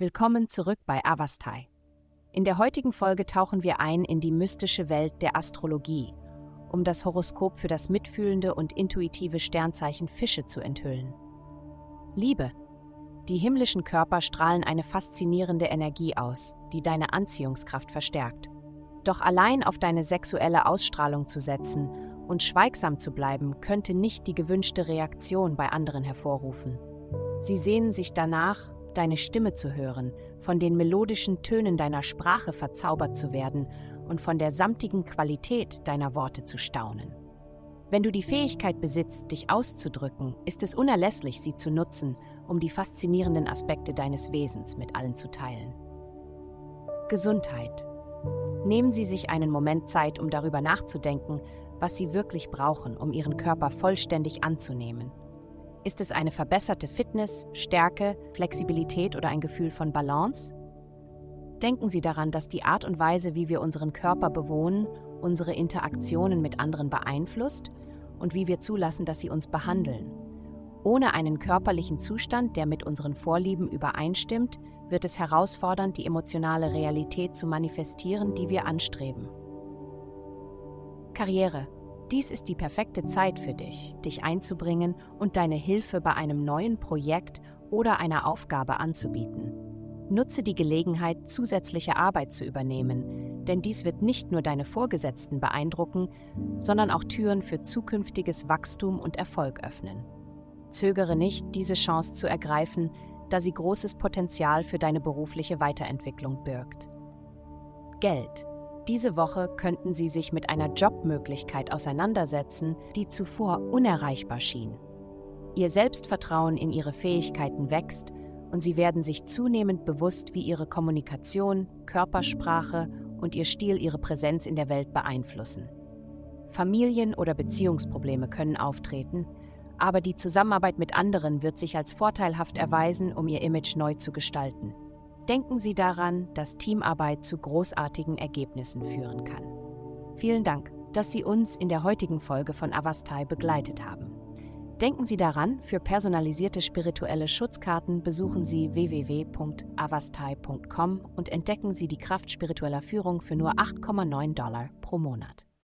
Willkommen zurück bei Avastai. In der heutigen Folge tauchen wir ein in die mystische Welt der Astrologie, um das Horoskop für das mitfühlende und intuitive Sternzeichen Fische zu enthüllen. Liebe. Die himmlischen Körper strahlen eine faszinierende Energie aus, die deine Anziehungskraft verstärkt. Doch allein auf deine sexuelle Ausstrahlung zu setzen und schweigsam zu bleiben, könnte nicht die gewünschte Reaktion bei anderen hervorrufen. Sie sehnen sich danach, deine Stimme zu hören, von den melodischen Tönen deiner Sprache verzaubert zu werden und von der samtigen Qualität deiner Worte zu staunen. Wenn du die Fähigkeit besitzt, dich auszudrücken, ist es unerlässlich, sie zu nutzen, um die faszinierenden Aspekte deines Wesens mit allen zu teilen. Gesundheit. Nehmen Sie sich einen Moment Zeit, um darüber nachzudenken, was Sie wirklich brauchen, um Ihren Körper vollständig anzunehmen ist es eine verbesserte Fitness, Stärke, Flexibilität oder ein Gefühl von Balance? Denken Sie daran, dass die Art und Weise, wie wir unseren Körper bewohnen, unsere Interaktionen mit anderen beeinflusst und wie wir zulassen, dass sie uns behandeln. Ohne einen körperlichen Zustand, der mit unseren Vorlieben übereinstimmt, wird es herausfordernd, die emotionale Realität zu manifestieren, die wir anstreben. Karriere dies ist die perfekte Zeit für dich, dich einzubringen und deine Hilfe bei einem neuen Projekt oder einer Aufgabe anzubieten. Nutze die Gelegenheit, zusätzliche Arbeit zu übernehmen, denn dies wird nicht nur deine Vorgesetzten beeindrucken, sondern auch Türen für zukünftiges Wachstum und Erfolg öffnen. Zögere nicht, diese Chance zu ergreifen, da sie großes Potenzial für deine berufliche Weiterentwicklung birgt. Geld. Diese Woche könnten Sie sich mit einer Jobmöglichkeit auseinandersetzen, die zuvor unerreichbar schien. Ihr Selbstvertrauen in Ihre Fähigkeiten wächst und Sie werden sich zunehmend bewusst, wie Ihre Kommunikation, Körpersprache und Ihr Stil Ihre Präsenz in der Welt beeinflussen. Familien- oder Beziehungsprobleme können auftreten, aber die Zusammenarbeit mit anderen wird sich als vorteilhaft erweisen, um Ihr Image neu zu gestalten. Denken Sie daran, dass Teamarbeit zu großartigen Ergebnissen führen kann. Vielen Dank, dass Sie uns in der heutigen Folge von Avastai begleitet haben. Denken Sie daran, für personalisierte spirituelle Schutzkarten besuchen Sie www.avastai.com und entdecken Sie die Kraft spiritueller Führung für nur 8,9 Dollar pro Monat.